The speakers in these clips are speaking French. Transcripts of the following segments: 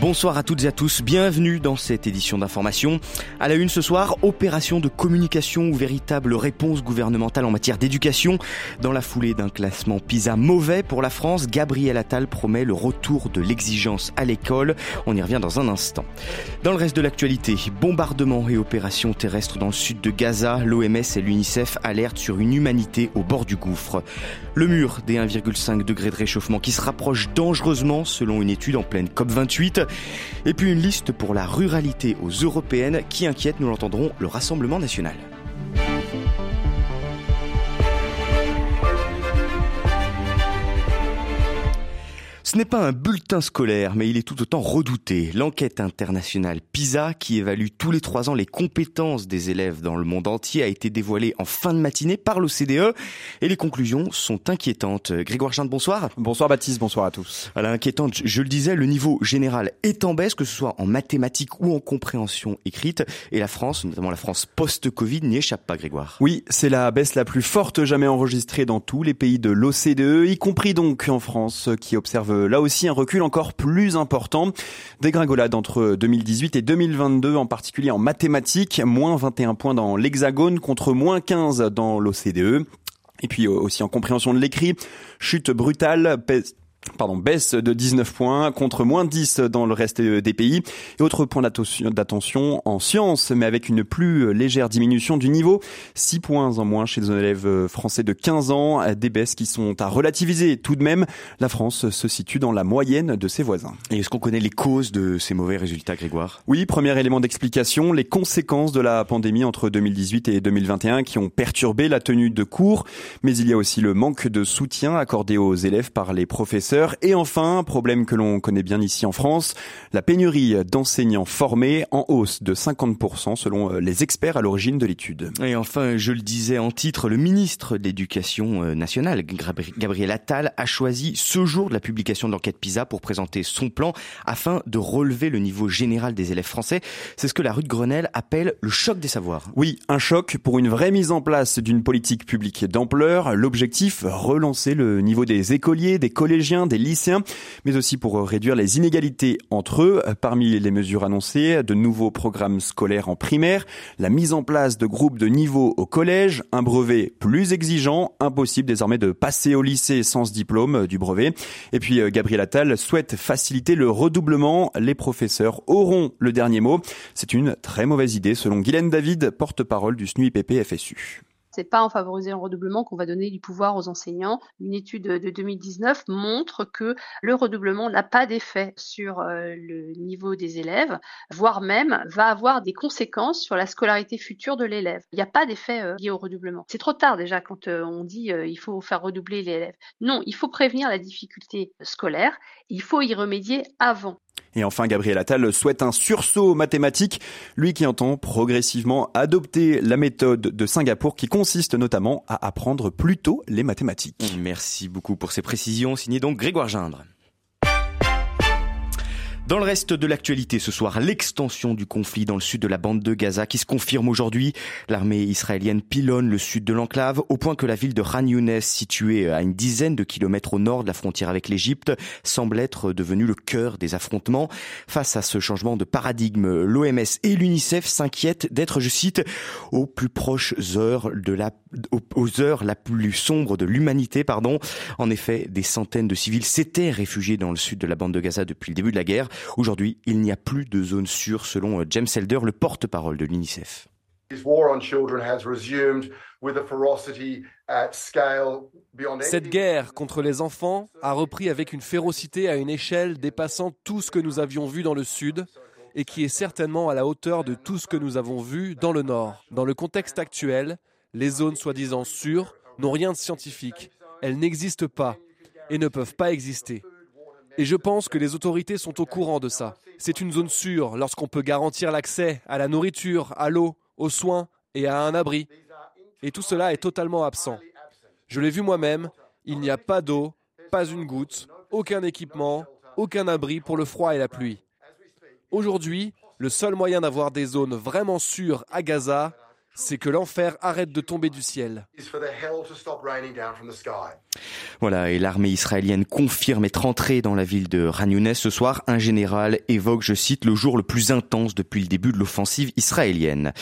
Bonsoir à toutes et à tous, bienvenue dans cette édition d'information. À la une ce soir, opération de communication ou véritable réponse gouvernementale en matière d'éducation. Dans la foulée d'un classement PISA mauvais pour la France, Gabriel Attal promet le retour de l'exigence à l'école. On y revient dans un instant. Dans le reste de l'actualité, bombardements et opérations terrestres dans le sud de Gaza, l'OMS et l'UNICEF alertent sur une humanité au bord du gouffre. Le mur des 1,5 degrés de réchauffement qui se rapproche dangereusement selon une étude en pleine COP28. Et puis une liste pour la ruralité aux européennes qui inquiète, nous l'entendrons, le Rassemblement national. Ce n'est pas un bulletin scolaire, mais il est tout autant redouté. L'enquête internationale PISA, qui évalue tous les trois ans les compétences des élèves dans le monde entier, a été dévoilée en fin de matinée par l'OCDE et les conclusions sont inquiétantes. Grégoire Chinde, bonsoir. Bonsoir Baptiste, bonsoir à tous. Voilà, inquiétante, je le disais, le niveau général est en baisse, que ce soit en mathématiques ou en compréhension écrite, et la France, notamment la France post-Covid, n'y échappe pas, Grégoire. Oui, c'est la baisse la plus forte jamais enregistrée dans tous les pays de l'OCDE, y compris donc en France, qui observe là aussi un recul encore plus important. Dégringolade entre 2018 et 2022, en particulier en mathématiques, moins 21 points dans l'Hexagone contre moins 15 dans l'OCDE. Et puis aussi en compréhension de l'écrit, chute brutale, pardon, baisse de 19 points contre moins 10 dans le reste des pays. Et autre point d'attention en sciences, mais avec une plus légère diminution du niveau, 6 points en moins chez les élèves français de 15 ans, des baisses qui sont à relativiser. Tout de même, la France se situe dans la moyenne de ses voisins. Et est-ce qu'on connaît les causes de ces mauvais résultats, Grégoire? Oui, premier élément d'explication, les conséquences de la pandémie entre 2018 et 2021 qui ont perturbé la tenue de cours, mais il y a aussi le manque de soutien accordé aux élèves par les professeurs et enfin, problème que l'on connaît bien ici en France, la pénurie d'enseignants formés en hausse de 50% selon euh, les experts à l'origine de l'étude. Et enfin, je le disais en titre, le ministre de l'Éducation euh, nationale, Gabriel Attal, a choisi ce jour de la publication de l'enquête PISA pour présenter son plan afin de relever le niveau général des élèves français. C'est ce que la rue de Grenelle appelle le choc des savoirs. Oui, un choc pour une vraie mise en place d'une politique publique d'ampleur. L'objectif, relancer le niveau des écoliers, des collégiens, des lycéens, mais aussi pour réduire les inégalités entre eux. Parmi les mesures annoncées, de nouveaux programmes scolaires en primaire, la mise en place de groupes de niveau au collège, un brevet plus exigeant, impossible désormais de passer au lycée sans ce diplôme du brevet. Et puis euh, Gabriel Attal souhaite faciliter le redoublement. Les professeurs auront le dernier mot. C'est une très mauvaise idée selon Guylaine David, porte-parole du SNUIPP FSU. C'est pas en favorisant le redoublement qu'on va donner du pouvoir aux enseignants. Une étude de 2019 montre que le redoublement n'a pas d'effet sur euh, le niveau des élèves, voire même va avoir des conséquences sur la scolarité future de l'élève. Il n'y a pas d'effet euh, lié au redoublement. C'est trop tard déjà quand euh, on dit il faut faire redoubler l'élève. Non, il faut prévenir la difficulté scolaire. Il faut y remédier avant. Et enfin, Gabriel Attal souhaite un sursaut mathématique, lui qui entend progressivement adopter la méthode de Singapour qui consiste notamment à apprendre plus tôt les mathématiques. Merci beaucoup pour ces précisions, signé donc Grégoire Gindre. Dans le reste de l'actualité ce soir, l'extension du conflit dans le sud de la bande de Gaza qui se confirme aujourd'hui. L'armée israélienne pilonne le sud de l'enclave au point que la ville de Khan Younes, située à une dizaine de kilomètres au nord de la frontière avec l'Égypte, semble être devenue le cœur des affrontements. Face à ce changement de paradigme, l'OMS et l'UNICEF s'inquiètent d'être, je cite, aux plus proches heures de la, aux heures la plus sombre de l'humanité, pardon. En effet, des centaines de civils s'étaient réfugiés dans le sud de la bande de Gaza depuis le début de la guerre. Aujourd'hui, il n'y a plus de zone sûre selon euh, James Elder, le porte-parole de l'UNICEF. Cette guerre contre les enfants a repris avec une férocité à une échelle dépassant tout ce que nous avions vu dans le Sud et qui est certainement à la hauteur de tout ce que nous avons vu dans le Nord. Dans le contexte actuel, les zones soi-disant sûres n'ont rien de scientifique. Elles n'existent pas et ne peuvent pas exister. Et je pense que les autorités sont au courant de ça. C'est une zone sûre lorsqu'on peut garantir l'accès à la nourriture, à l'eau, aux soins et à un abri. Et tout cela est totalement absent. Je l'ai vu moi-même, il n'y a pas d'eau, pas une goutte, aucun équipement, aucun abri pour le froid et la pluie. Aujourd'hui, Le seul moyen d'avoir des zones vraiment sûres à Gaza, c'est que l'enfer arrête de tomber du ciel. Voilà, et l'armée israélienne confirme être entrée dans la ville de Ranyounes ce soir. Un général évoque, je cite, le jour le plus intense depuis le début de l'offensive israélienne.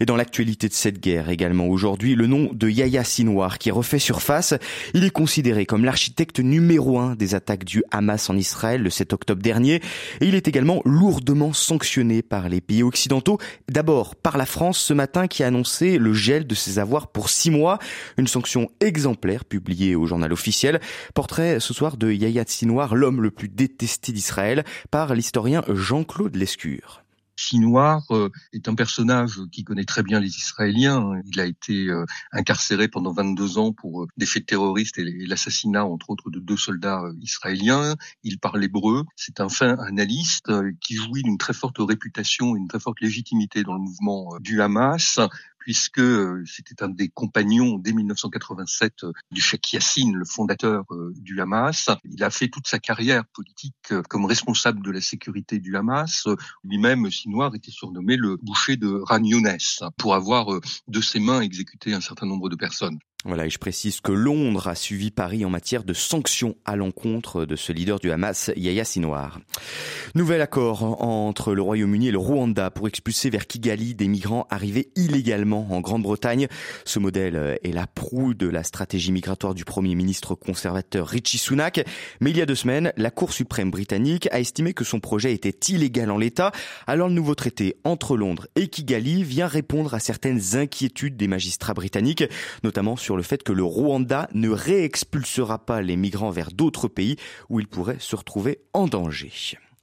Et dans l'actualité de cette guerre également aujourd'hui, le nom de Yahya Sinwar qui refait surface. Il est considéré comme l'architecte numéro un des attaques du Hamas en Israël le 7 octobre dernier. Et il est également lourdement sanctionné par les pays occidentaux. D'abord par la France ce matin qui a annoncé le gel de ses avoirs pour six mois. Une sanction exemplaire publiée au journal officiel. Portrait ce soir de Yahya Sinwar, l'homme le plus détesté d'Israël, par l'historien Jean-Claude Lescure. Sinoir euh, est un personnage qui connaît très bien les Israéliens. Il a été euh, incarcéré pendant 22 ans pour euh, des faits terroristes et l'assassinat, entre autres, de deux soldats israéliens. Il parle hébreu. C'est un fin analyste qui jouit d'une très forte réputation et une très forte légitimité dans le mouvement du Hamas puisque euh, c'était un des compagnons dès 1987 euh, du Sheikh Yassine, le fondateur euh, du Hamas. Il a fait toute sa carrière politique comme responsable de la sécurité du Hamas. Lui-même, Sinoir, était surnommé le boucher de Ragnones pour avoir de ses mains exécuté un certain nombre de personnes. Voilà, et je précise que Londres a suivi Paris en matière de sanctions à l'encontre de ce leader du Hamas, Yahya Sinwar. Nouvel accord entre le Royaume-Uni et le Rwanda pour expulser vers Kigali des migrants arrivés illégalement en Grande-Bretagne. Ce modèle est la proue de la stratégie migratoire du Premier ministre conservateur Richie Sunak. Mais il y a deux semaines, la Cour suprême britannique a estimé que son projet était illégal en l'état. Alors le nouveau traité entre Londres et Kigali vient répondre à certaines inquiétudes des magistrats britanniques, notamment sur le fait que le Rwanda ne réexpulsera pas les migrants vers d'autres pays où ils pourraient se retrouver en danger.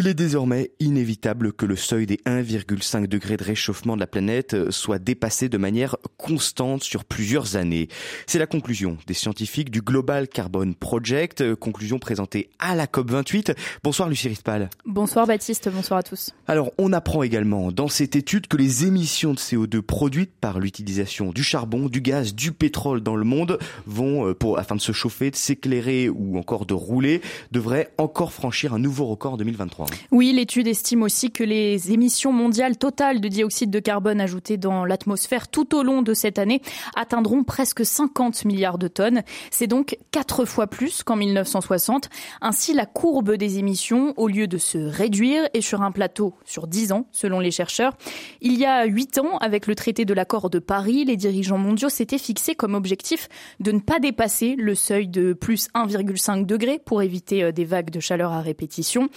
Il est désormais inévitable que le seuil des 1,5 degrés de réchauffement de la planète soit dépassé de manière constante sur plusieurs années. C'est la conclusion des scientifiques du Global Carbon Project, conclusion présentée à la COP28. Bonsoir Lucie Rispal. Bonsoir Baptiste, bonsoir à tous. Alors, on apprend également dans cette étude que les émissions de CO2 produites par l'utilisation du charbon, du gaz, du pétrole dans le monde vont, euh, pour, afin de se chauffer, de s'éclairer ou encore de rouler, devraient encore franchir un nouveau record en 2023. Oui, l'étude estime aussi que les émissions mondiales totales de dioxyde de carbone ajoutées dans l'atmosphère tout au long de cette année atteindront presque 50 milliards de tonnes. C'est donc quatre fois plus qu'en 1960. Ainsi, la courbe des émissions, au lieu de se réduire, est sur un plateau sur 10 ans, selon les chercheurs. Il y a 8 ans, avec le traité de l'accord de Paris, les dirigeants mondiaux s'étaient fixés comme objectif de ne pas dépasser le seuil de plus 1,5 degré pour éviter euh, des vagues de chaleur à répétition.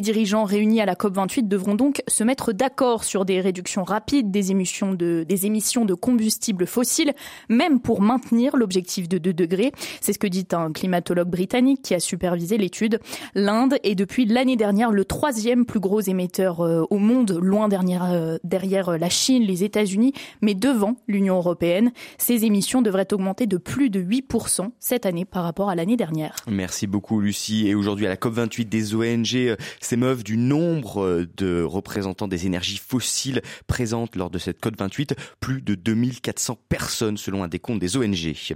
Les dirigeants réunis à la COP28 devront donc se mettre d'accord sur des réductions rapides des émissions de, des émissions de combustibles fossiles, même pour maintenir l'objectif de 2 degrés. C'est ce que dit un climatologue britannique qui a supervisé l'étude. L'Inde est depuis l'année dernière le troisième plus gros émetteur euh, au monde, loin derrière, euh, derrière la Chine, les États-Unis, mais devant l'Union européenne. Ces émissions devraient augmenter de plus de 8% cette année par rapport à l'année dernière. Merci beaucoup Lucie. Et aujourd'hui à la COP28 des ONG, euh, s'émeuvent du nombre euh, de représentants des énergies fossiles présentes lors de cette COP 28, plus de 2400 personnes selon un décompte des ONG.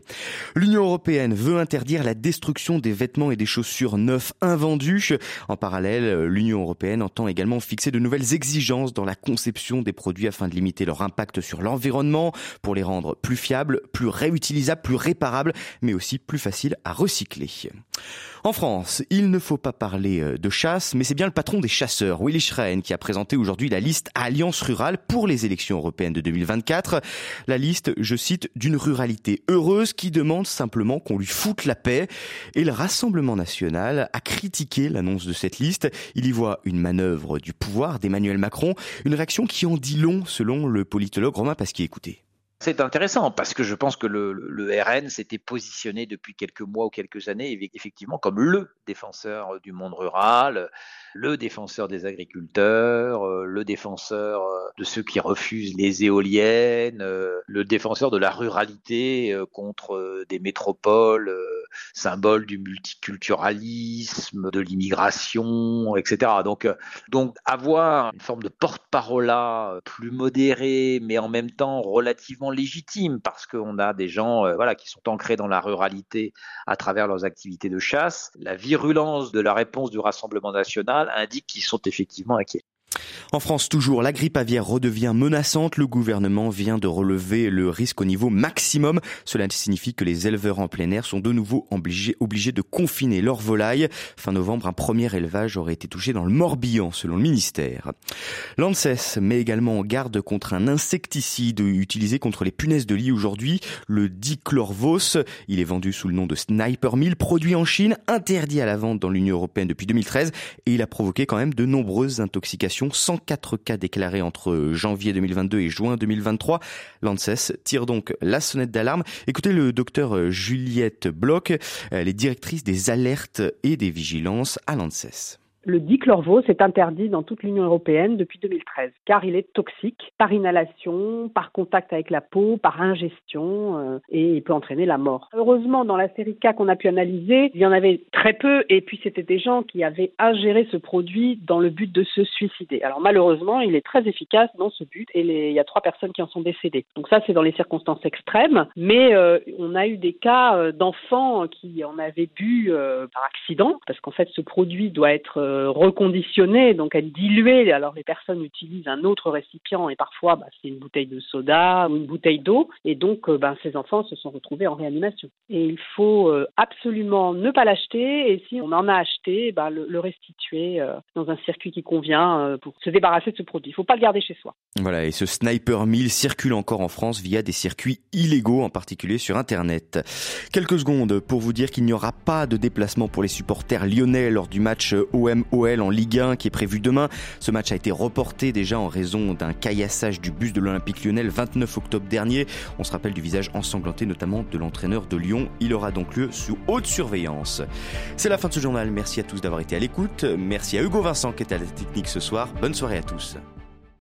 L'Union européenne veut interdire la destruction des vêtements et des chaussures neufs invendus. En parallèle, l'Union européenne entend également fixer de nouvelles exigences dans la conception des produits afin de limiter leur impact sur l'environnement, pour les rendre plus fiables, plus réutilisables, plus réparables, mais aussi plus faciles à recycler. En France, il ne faut pas parler euh, de chasse, mais c'est bien le patron des chasseurs, Willy Schrein, qui a présenté aujourd'hui la liste Alliance Rurale pour les élections européennes de 2024. La liste, je cite, d'une ruralité heureuse qui demande simplement qu'on lui foute la paix. Et le Rassemblement national a critiqué l'annonce de cette liste. Il y voit une manœuvre du pouvoir d'Emmanuel Macron, une réaction qui en dit long selon le politologue Romain Pasquier. Écoutez. C'est intéressant parce que je pense que le, RN s'était positionné depuis quelques mois ou quelques années effectivement comme le défenseur du monde rural, le défenseur des agriculteurs, euh, le défenseur euh, de ceux qui refusent les éoliennes, euh, le défenseur de la ruralité contre des métropoles, symbole du multiculturalisme, de l'immigration, etc. Donc, donc avoir une forme de porte-parole plus modérée, mais en même temps relativement légitime, parce qu'on a des gens voilà, qui sont ancrés dans la ruralité à travers leurs activités de chasse. La virulence de la réponse du Rassemblement national indique qu'ils sont effectivement inquiets. En France, toujours, la grippe aviaire redevient menaçante. Le gouvernement vient de relever le risque au niveau maximum. Cela signifie que les éleveurs en plein air sont de nouveau obligés, de confiner leurs volailles. Fin novembre, un premier élevage aurait été touché dans le Morbihan, selon le ministère. L'ANSES met également en garde contre un insecticide utilisé contre les punaises de lit aujourd'hui, le dichlorvos. Il est vendu sous le nom de Sniper 1000, produit en Chine, interdit à la vente dans l'Union européenne depuis 2013 et il a provoqué quand même de nombreuses intoxications 104 cas déclarés entre janvier 2022 et juin 2023. L'ANSES tire donc la sonnette d'alarme. Écoutez le docteur Juliette Bloch, elle est directrice des alertes et des vigilances à l'ANSES. Le dichlorvos est interdit dans toute l'Union européenne depuis 2013 car il est toxique par inhalation, par contact avec la peau, par ingestion euh, et il peut entraîner la mort. Heureusement, dans la série K qu'on a pu analyser, il y en avait très peu et puis c'était des gens qui avaient ingéré ce produit dans le but de se suicider. Alors malheureusement, il est très efficace dans ce but et il y a trois personnes qui en sont décédées. Donc ça, c'est dans les circonstances extrêmes, mais euh, on a eu des cas euh, d'enfants qui en avaient bu par accident parce qu'en fait, ce produit doit être euh, reconditionner, donc être dilué. Alors les personnes utilisent un autre récipient et parfois bah, c'est une bouteille de soda ou une bouteille d'eau et donc euh, bah, ces enfants se sont retrouvés en réanimation. Et il faut euh, absolument ne pas l'acheter et si on en a acheté, bah, le, le, restituer dans un circuit qui convient pour se débarrasser de ce produit. Il ne faut pas le garder chez soi. Voilà, et ce Sniper 1000 circule encore en France via des circuits illégaux, en particulier sur Internet. Quelques secondes pour vous dire qu'il n'y aura pas de déplacement pour les supporters lyonnais lors du match OM OL en Ligue 1 qui est prévu demain. Ce match a été reporté déjà en raison d'un caillassage du bus de l'Olympique lyonnais le 29 octobre dernier. On se rappelle du visage ensanglanté notamment de l'entraîneur de Lyon. Il aura donc lieu sous haute surveillance. C'est la fin de ce journal. Merci à tous d'avoir été à l'écoute. Merci à Hugo Vincent qui était à la technique ce soir. Bonne soirée à tous.